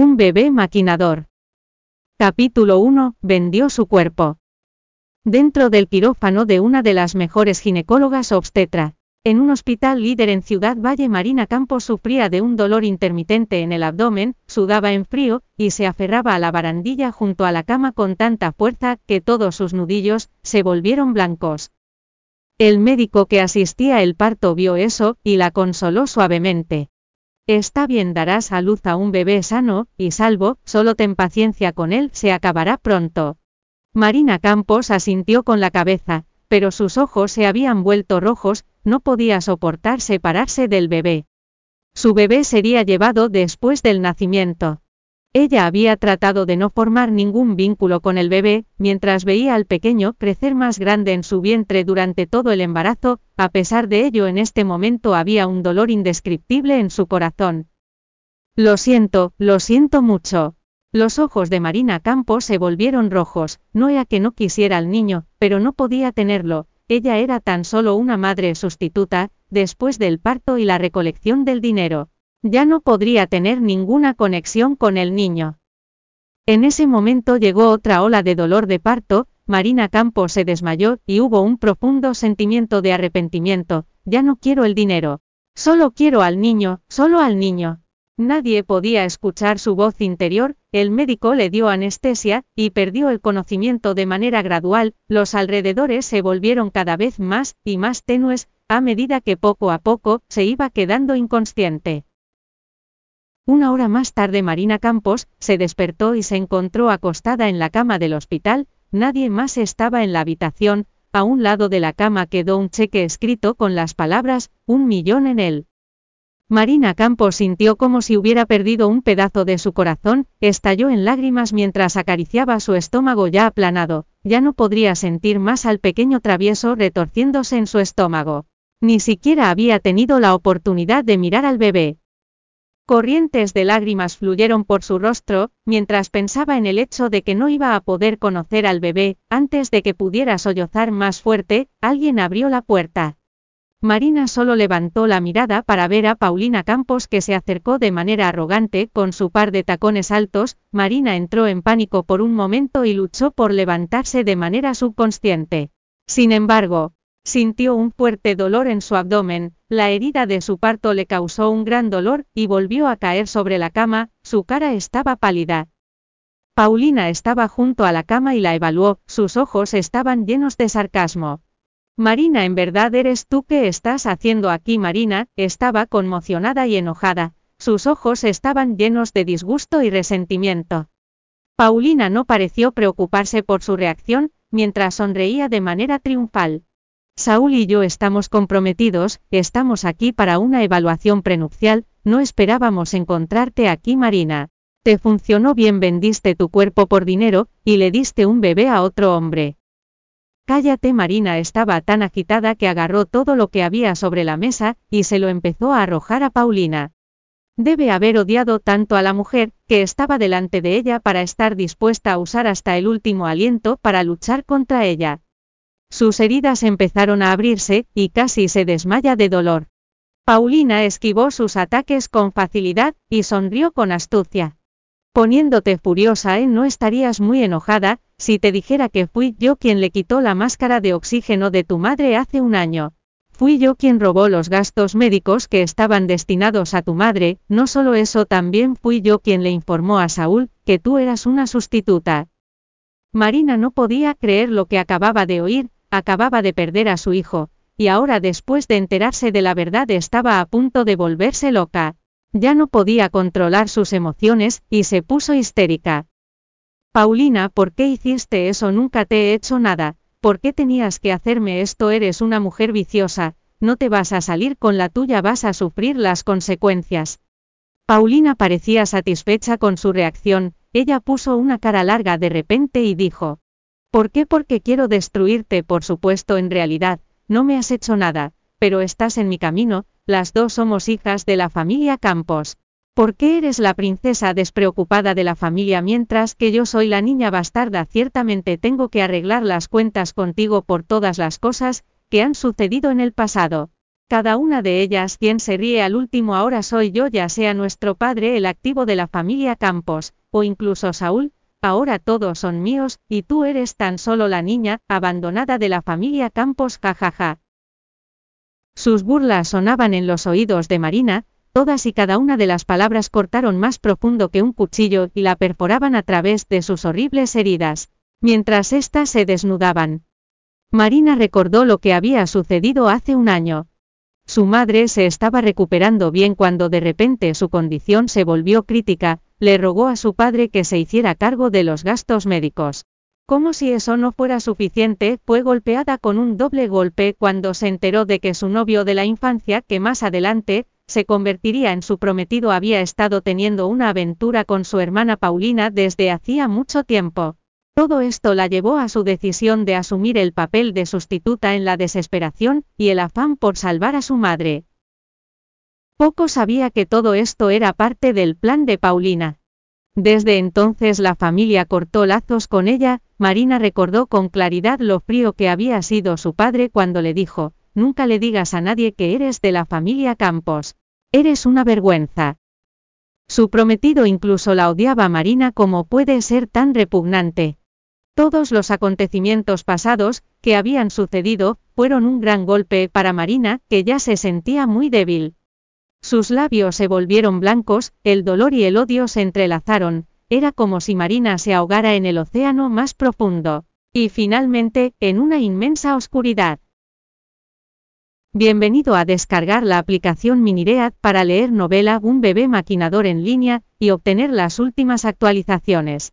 Un bebé maquinador. Capítulo 1. Vendió su cuerpo. Dentro del quirófano de una de las mejores ginecólogas obstetra, en un hospital líder en Ciudad Valle Marina Campos sufría de un dolor intermitente en el abdomen, sudaba en frío, y se aferraba a la barandilla junto a la cama con tanta fuerza que todos sus nudillos se volvieron blancos. El médico que asistía el parto vio eso, y la consoló suavemente. Está bien, darás a luz a un bebé sano y salvo, solo ten paciencia con él, se acabará pronto. Marina Campos asintió con la cabeza, pero sus ojos se habían vuelto rojos, no podía soportar separarse del bebé. Su bebé sería llevado después del nacimiento. Ella había tratado de no formar ningún vínculo con el bebé, mientras veía al pequeño crecer más grande en su vientre durante todo el embarazo, a pesar de ello en este momento había un dolor indescriptible en su corazón. Lo siento, lo siento mucho. Los ojos de Marina Campos se volvieron rojos, no era que no quisiera al niño, pero no podía tenerlo, ella era tan solo una madre sustituta, después del parto y la recolección del dinero. Ya no podría tener ninguna conexión con el niño. En ese momento llegó otra ola de dolor de parto, Marina Campos se desmayó y hubo un profundo sentimiento de arrepentimiento, ya no quiero el dinero. Solo quiero al niño, solo al niño. Nadie podía escuchar su voz interior, el médico le dio anestesia, y perdió el conocimiento de manera gradual, los alrededores se volvieron cada vez más y más tenues, a medida que poco a poco se iba quedando inconsciente. Una hora más tarde Marina Campos se despertó y se encontró acostada en la cama del hospital, nadie más estaba en la habitación, a un lado de la cama quedó un cheque escrito con las palabras, un millón en él. Marina Campos sintió como si hubiera perdido un pedazo de su corazón, estalló en lágrimas mientras acariciaba su estómago ya aplanado, ya no podría sentir más al pequeño travieso retorciéndose en su estómago. Ni siquiera había tenido la oportunidad de mirar al bebé. Corrientes de lágrimas fluyeron por su rostro, mientras pensaba en el hecho de que no iba a poder conocer al bebé, antes de que pudiera sollozar más fuerte, alguien abrió la puerta. Marina solo levantó la mirada para ver a Paulina Campos que se acercó de manera arrogante con su par de tacones altos, Marina entró en pánico por un momento y luchó por levantarse de manera subconsciente. Sin embargo, sintió un fuerte dolor en su abdomen, la herida de su parto le causó un gran dolor, y volvió a caer sobre la cama, su cara estaba pálida. Paulina estaba junto a la cama y la evaluó, sus ojos estaban llenos de sarcasmo. Marina, en verdad eres tú que estás haciendo aquí. Marina, estaba conmocionada y enojada, sus ojos estaban llenos de disgusto y resentimiento. Paulina no pareció preocuparse por su reacción, mientras sonreía de manera triunfal. Saúl y yo estamos comprometidos, estamos aquí para una evaluación prenupcial, no esperábamos encontrarte aquí Marina. Te funcionó bien, vendiste tu cuerpo por dinero, y le diste un bebé a otro hombre. Cállate Marina estaba tan agitada que agarró todo lo que había sobre la mesa, y se lo empezó a arrojar a Paulina. Debe haber odiado tanto a la mujer, que estaba delante de ella para estar dispuesta a usar hasta el último aliento para luchar contra ella. Sus heridas empezaron a abrirse, y casi se desmaya de dolor. Paulina esquivó sus ataques con facilidad, y sonrió con astucia. Poniéndote furiosa, ¿eh? no estarías muy enojada, si te dijera que fui yo quien le quitó la máscara de oxígeno de tu madre hace un año. Fui yo quien robó los gastos médicos que estaban destinados a tu madre, no solo eso también fui yo quien le informó a Saúl, que tú eras una sustituta. Marina no podía creer lo que acababa de oír, acababa de perder a su hijo, y ahora después de enterarse de la verdad estaba a punto de volverse loca. Ya no podía controlar sus emociones, y se puso histérica. Paulina, ¿por qué hiciste eso? Nunca te he hecho nada. ¿Por qué tenías que hacerme esto? Eres una mujer viciosa, no te vas a salir con la tuya, vas a sufrir las consecuencias. Paulina parecía satisfecha con su reacción, ella puso una cara larga de repente y dijo, ¿Por qué? Porque quiero destruirte, por supuesto, en realidad, no me has hecho nada, pero estás en mi camino, las dos somos hijas de la familia Campos. ¿Por qué eres la princesa despreocupada de la familia mientras que yo soy la niña bastarda? Ciertamente tengo que arreglar las cuentas contigo por todas las cosas que han sucedido en el pasado. Cada una de ellas quien se ríe al último ahora soy yo ya sea nuestro padre el activo de la familia Campos, o incluso Saúl, ahora todos son míos, y tú eres tan solo la niña, abandonada de la familia Campos jajaja. Sus burlas sonaban en los oídos de Marina, todas y cada una de las palabras cortaron más profundo que un cuchillo y la perforaban a través de sus horribles heridas, mientras éstas se desnudaban. Marina recordó lo que había sucedido hace un año. Su madre se estaba recuperando bien cuando de repente su condición se volvió crítica, le rogó a su padre que se hiciera cargo de los gastos médicos. Como si eso no fuera suficiente, fue golpeada con un doble golpe cuando se enteró de que su novio de la infancia, que más adelante, se convertiría en su prometido, había estado teniendo una aventura con su hermana Paulina desde hacía mucho tiempo. Todo esto la llevó a su decisión de asumir el papel de sustituta en la desesperación y el afán por salvar a su madre. Poco sabía que todo esto era parte del plan de Paulina. Desde entonces la familia cortó lazos con ella, Marina recordó con claridad lo frío que había sido su padre cuando le dijo, nunca le digas a nadie que eres de la familia Campos. Eres una vergüenza. Su prometido incluso la odiaba Marina como puede ser tan repugnante. Todos los acontecimientos pasados, que habían sucedido, fueron un gran golpe para Marina, que ya se sentía muy débil. Sus labios se volvieron blancos, el dolor y el odio se entrelazaron, era como si Marina se ahogara en el océano más profundo. Y finalmente, en una inmensa oscuridad. Bienvenido a descargar la aplicación Miniread para leer novela Un bebé maquinador en línea, y obtener las últimas actualizaciones.